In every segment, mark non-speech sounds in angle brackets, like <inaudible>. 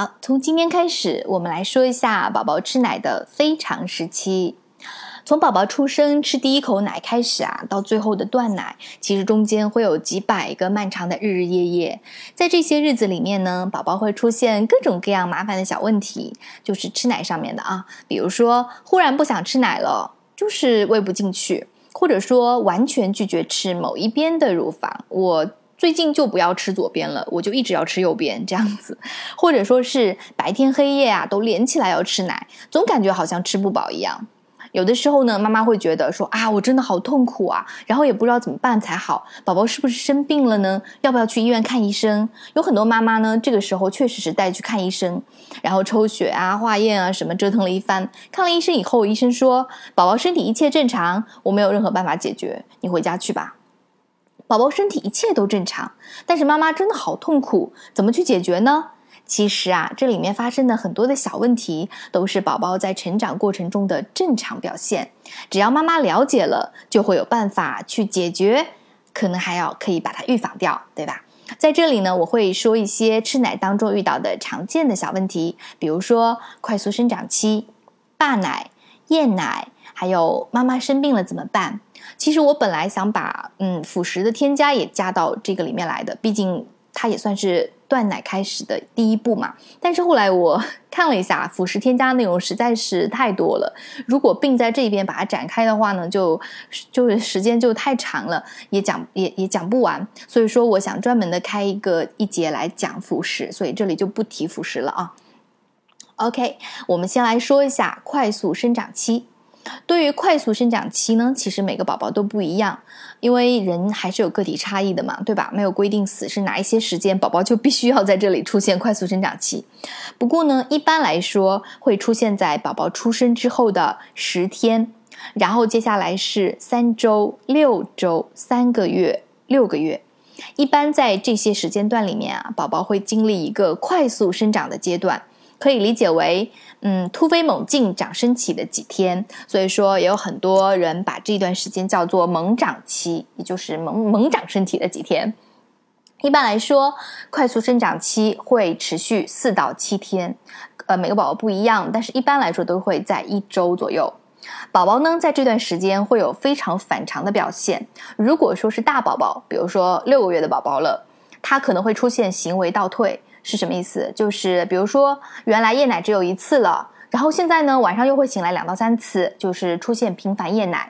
好，从今天开始，我们来说一下宝宝吃奶的非常时期。从宝宝出生吃第一口奶开始啊，到最后的断奶，其实中间会有几百个漫长的日日夜夜。在这些日子里面呢，宝宝会出现各种各样麻烦的小问题，就是吃奶上面的啊，比如说忽然不想吃奶了，就是喂不进去，或者说完全拒绝吃某一边的乳房，我。最近就不要吃左边了，我就一直要吃右边这样子，或者说是白天黑夜啊都连起来要吃奶，总感觉好像吃不饱一样。有的时候呢，妈妈会觉得说啊，我真的好痛苦啊，然后也不知道怎么办才好。宝宝是不是生病了呢？要不要去医院看医生？有很多妈妈呢，这个时候确实是带去看医生，然后抽血啊、化验啊什么折腾了一番。看了医生以后，医生说宝宝身体一切正常，我没有任何办法解决，你回家去吧。宝宝身体一切都正常，但是妈妈真的好痛苦，怎么去解决呢？其实啊，这里面发生的很多的小问题，都是宝宝在成长过程中的正常表现。只要妈妈了解了，就会有办法去解决，可能还要可以把它预防掉，对吧？在这里呢，我会说一些吃奶当中遇到的常见的小问题，比如说快速生长期、霸奶、厌奶，还有妈妈生病了怎么办？其实我本来想把嗯辅食的添加也加到这个里面来的，毕竟它也算是断奶开始的第一步嘛。但是后来我 <laughs> 看了一下辅食添加内容实在是太多了，如果并在这边把它展开的话呢，就就是时间就太长了，也讲也也讲不完。所以说我想专门的开一个一节来讲辅食，所以这里就不提辅食了啊。OK，我们先来说一下快速生长期。对于快速生长期呢，其实每个宝宝都不一样，因为人还是有个体差异的嘛，对吧？没有规定死是哪一些时间宝宝就必须要在这里出现快速生长期。不过呢，一般来说会出现在宝宝出生之后的十天，然后接下来是三周、六周、三个月、六个月。一般在这些时间段里面啊，宝宝会经历一个快速生长的阶段。可以理解为，嗯，突飞猛进长身体的几天，所以说也有很多人把这段时间叫做猛长期，也就是猛猛长身体的几天。一般来说，快速生长期会持续四到七天，呃，每个宝宝不一样，但是一般来说都会在一周左右。宝宝呢，在这段时间会有非常反常的表现。如果说是大宝宝，比如说六个月的宝宝了，他可能会出现行为倒退。是什么意思？就是比如说，原来夜奶只有一次了，然后现在呢，晚上又会醒来两到三次，就是出现频繁夜奶，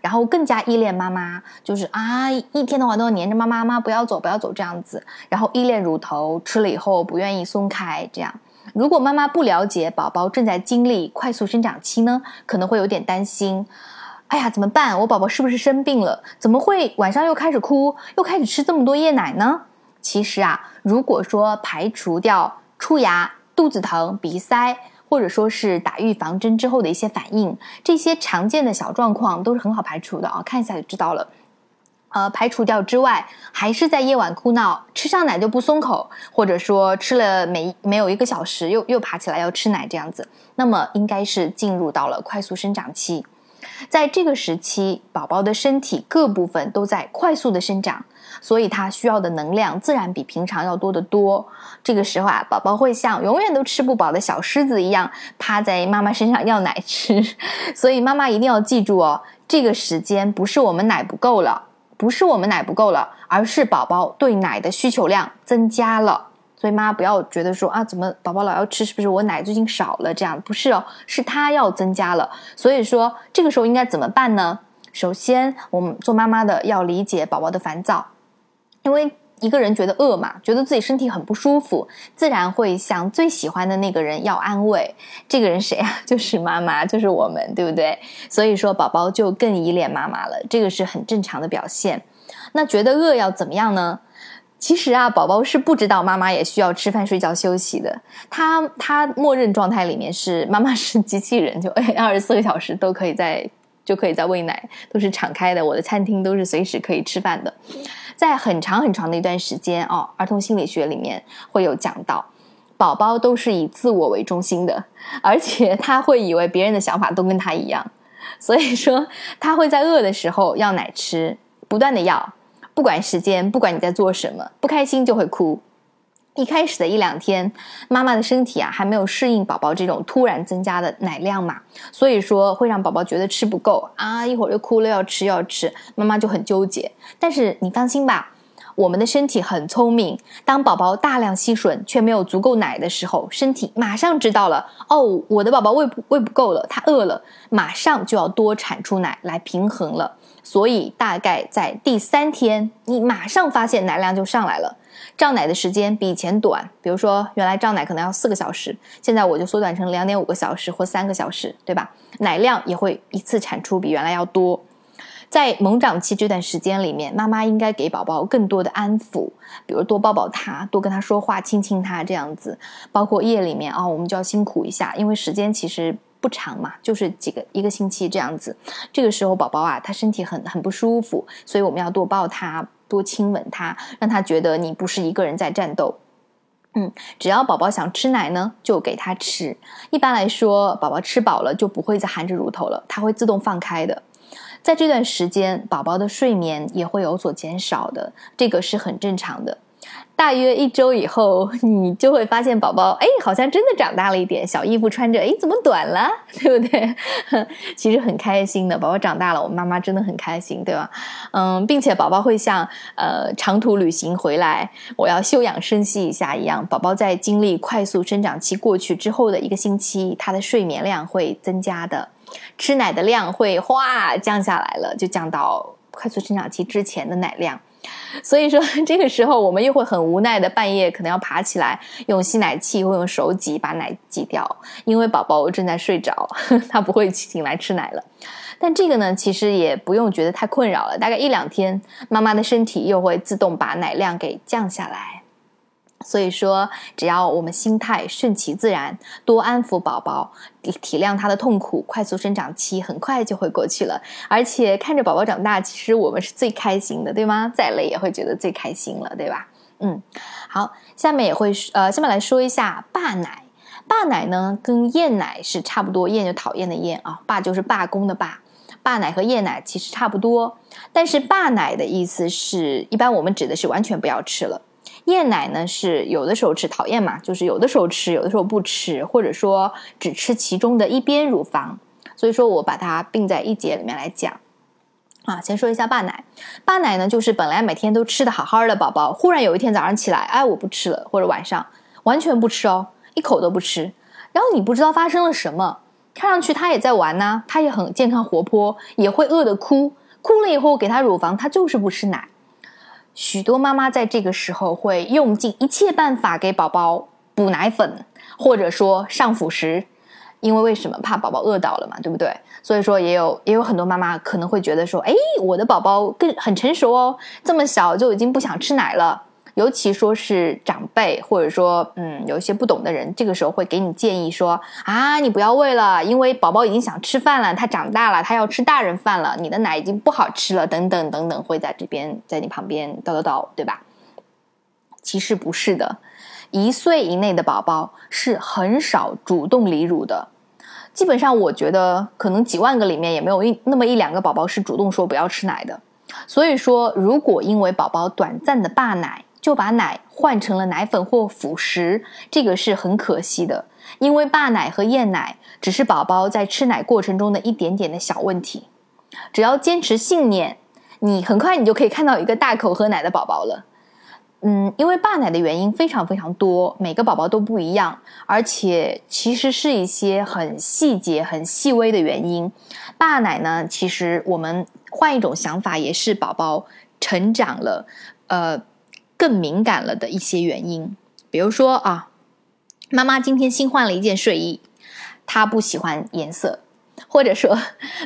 然后更加依恋妈妈，就是啊，一天的话都要黏着妈妈，妈不要走，不要走这样子，然后依恋乳头，吃了以后不愿意松开，这样。如果妈妈不了解宝宝正在经历快速生长期呢，可能会有点担心，哎呀，怎么办？我宝宝是不是生病了？怎么会晚上又开始哭，又开始吃这么多夜奶呢？其实啊，如果说排除掉出牙、肚子疼、鼻塞，或者说是打预防针之后的一些反应，这些常见的小状况都是很好排除的啊，看一下就知道了。呃，排除掉之外，还是在夜晚哭闹，吃上奶就不松口，或者说吃了没没有一个小时又又爬起来要吃奶这样子，那么应该是进入到了快速生长期。在这个时期，宝宝的身体各部分都在快速的生长。所以他需要的能量自然比平常要多得多。这个时候啊，宝宝会像永远都吃不饱的小狮子一样趴在妈妈身上要奶吃。<laughs> 所以妈妈一定要记住哦，这个时间不是我们奶不够了，不是我们奶不够了，而是宝宝对奶的需求量增加了。所以妈妈不要觉得说啊，怎么宝宝老要吃，是不是我奶最近少了？这样不是哦，是他要增加了。所以说这个时候应该怎么办呢？首先，我们做妈妈的要理解宝宝的烦躁。因为一个人觉得饿嘛，觉得自己身体很不舒服，自然会向最喜欢的那个人要安慰。这个人谁啊？就是妈妈，就是我们，对不对？所以说，宝宝就更依恋妈妈了，这个是很正常的表现。那觉得饿要怎么样呢？其实啊，宝宝是不知道妈妈也需要吃饭、睡觉、休息的。他他默认状态里面是妈妈是机器人，就 <laughs> 二十四个小时都可以在就可以在喂奶，都是敞开的。我的餐厅都是随时可以吃饭的。在很长很长的一段时间哦，儿童心理学里面会有讲到，宝宝都是以自我为中心的，而且他会以为别人的想法都跟他一样，所以说他会在饿的时候要奶吃，不断的要，不管时间，不管你在做什么，不开心就会哭。一开始的一两天，妈妈的身体啊还没有适应宝宝这种突然增加的奶量嘛，所以说会让宝宝觉得吃不够啊，一会儿又哭了要吃要吃，妈妈就很纠结。但是你放心吧，我们的身体很聪明，当宝宝大量吸吮却没有足够奶的时候，身体马上知道了哦，我的宝宝喂喂不够了，他饿了，马上就要多产出奶来平衡了。所以大概在第三天，你马上发现奶量就上来了。胀奶的时间比以前短，比如说原来胀奶可能要四个小时，现在我就缩短成两点五个小时或三个小时，对吧？奶量也会一次产出比原来要多。在猛长期这段时间里面，妈妈应该给宝宝更多的安抚，比如多抱抱他，多跟他说话，亲亲他这样子。包括夜里面啊，我们就要辛苦一下，因为时间其实不长嘛，就是几个一个星期这样子。这个时候宝宝啊，他身体很很不舒服，所以我们要多抱他。多亲吻他，让他觉得你不是一个人在战斗。嗯，只要宝宝想吃奶呢，就给他吃。一般来说，宝宝吃饱了就不会再含着乳头了，他会自动放开的。在这段时间，宝宝的睡眠也会有所减少的，这个是很正常的。大约一周以后，<laughs> 你就会发现宝宝，哎，好像真的长大了一点，小衣服穿着，哎，怎么短了，<laughs> 对不对？<laughs> 其实很开心的，宝宝长大了，我妈妈真的很开心，对吧？嗯，并且宝宝会像呃长途旅行回来，我要休养生息一下一样，宝宝在经历快速生长期过去之后的一个星期，他的睡眠量会增加的，吃奶的量会哗降下来了，就降到快速生长期之前的奶量。所以说，这个时候我们又会很无奈的半夜可能要爬起来用吸奶器或用手挤把奶挤掉，因为宝宝正在睡着，<laughs> 他不会醒来吃奶了。但这个呢，其实也不用觉得太困扰了，大概一两天，妈妈的身体又会自动把奶量给降下来。所以说，只要我们心态顺其自然，多安抚宝宝，体谅他的痛苦，快速生长期很快就会过去了。而且看着宝宝长大，其实我们是最开心的，对吗？再累也会觉得最开心了，对吧？嗯，好，下面也会呃，下面来说一下霸奶。霸奶呢，跟厌奶是差不多，厌就讨厌的厌啊，霸就是罢工的罢。霸奶和厌奶其实差不多，但是霸奶的意思是一般我们指的是完全不要吃了。厌奶呢是有的时候吃，讨厌嘛，就是有的时候吃，有的时候不吃，或者说只吃其中的一边乳房。所以说我把它并在一节里面来讲。啊，先说一下霸奶。霸奶呢，就是本来每天都吃的好好的宝宝，忽然有一天早上起来，哎，我不吃了，或者晚上完全不吃哦，一口都不吃。然后你不知道发生了什么，看上去他也在玩呢，他也很健康活泼，也会饿的哭，哭了以后给他乳房，他就是不吃奶。许多妈妈在这个时候会用尽一切办法给宝宝补奶粉，或者说上辅食，因为为什么怕宝宝饿到了嘛，对不对？所以说也有也有很多妈妈可能会觉得说，哎，我的宝宝更很成熟哦，这么小就已经不想吃奶了。尤其说是长辈，或者说嗯，有一些不懂的人，这个时候会给你建议说啊，你不要喂了，因为宝宝已经想吃饭了，他长大了，他要吃大人饭了，你的奶已经不好吃了，等等等等，会在这边在你旁边叨叨叨，对吧？其实不是的，一岁以内的宝宝是很少主动离乳的，基本上我觉得可能几万个里面也没有一那么一两个宝宝是主动说不要吃奶的。所以说，如果因为宝宝短暂的霸奶，就把奶换成了奶粉或辅食，这个是很可惜的。因为霸奶和厌奶只是宝宝在吃奶过程中的一点点的小问题，只要坚持信念，你很快你就可以看到一个大口喝奶的宝宝了。嗯，因为霸奶的原因非常非常多，每个宝宝都不一样，而且其实是一些很细节、很细微的原因。霸奶呢，其实我们换一种想法，也是宝宝成长了，呃。更敏感了的一些原因，比如说啊，妈妈今天新换了一件睡衣，她不喜欢颜色；或者说，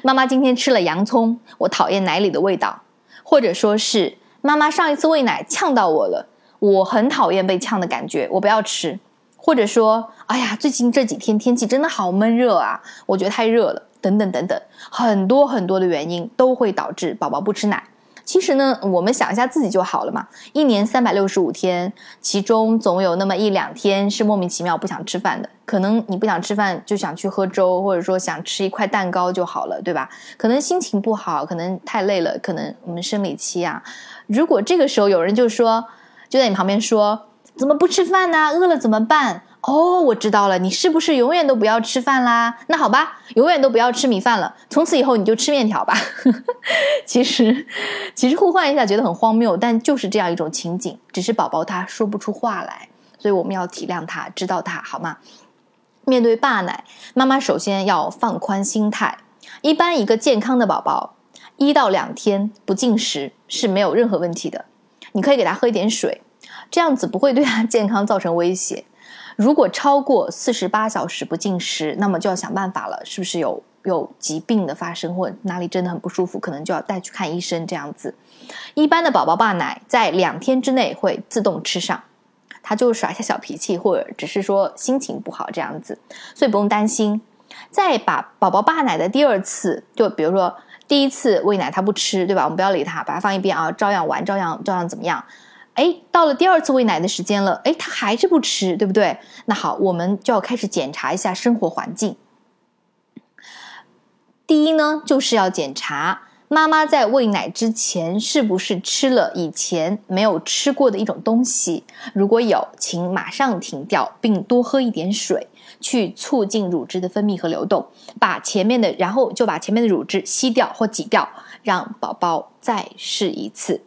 妈妈今天吃了洋葱，我讨厌奶里的味道；或者说是妈妈上一次喂奶呛到我了，我很讨厌被呛的感觉，我不要吃；或者说，哎呀，最近这几天天气真的好闷热啊，我觉得太热了，等等等等，很多很多的原因都会导致宝宝不吃奶。其实呢，我们想一下自己就好了嘛。一年三百六十五天，其中总有那么一两天是莫名其妙不想吃饭的。可能你不想吃饭，就想去喝粥，或者说想吃一块蛋糕就好了，对吧？可能心情不好，可能太累了，可能我们生理期啊。如果这个时候有人就说，就在你旁边说：“怎么不吃饭呢？饿了怎么办？哦，我知道了，你是不是永远都不要吃饭啦？那好吧，永远都不要吃米饭了，从此以后你就吃面条吧。<laughs> 其实，其实互换一下觉得很荒谬，但就是这样一种情景，只是宝宝他说不出话来，所以我们要体谅他，知道他好吗？面对爸奶，妈妈首先要放宽心态。一般一个健康的宝宝，一到两天不进食是没有任何问题的，你可以给他喝一点水，这样子不会对他 <laughs> 健康造成威胁。如果超过四十八小时不进食，那么就要想办法了，是不是有有疾病的发生，或哪里真的很不舒服，可能就要带去看医生。这样子，一般的宝宝爸奶在两天之内会自动吃上，他就耍一下小脾气，或者只是说心情不好这样子，所以不用担心。再把宝宝爸奶的第二次，就比如说第一次喂奶他不吃，对吧？我们不要理他，把他放一边啊，照样玩，照样照样怎么样？哎，到了第二次喂奶的时间了，哎，他还是不吃，对不对？那好，我们就要开始检查一下生活环境。第一呢，就是要检查妈妈在喂奶之前是不是吃了以前没有吃过的一种东西。如果有，请马上停掉，并多喝一点水，去促进乳汁的分泌和流动。把前面的，然后就把前面的乳汁吸掉或挤掉，让宝宝再试一次。